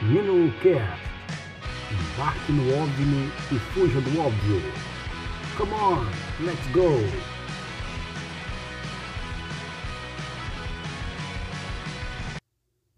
Minnow Care. Embarque no óbvio e fuja do óbvio. Come on, let's go!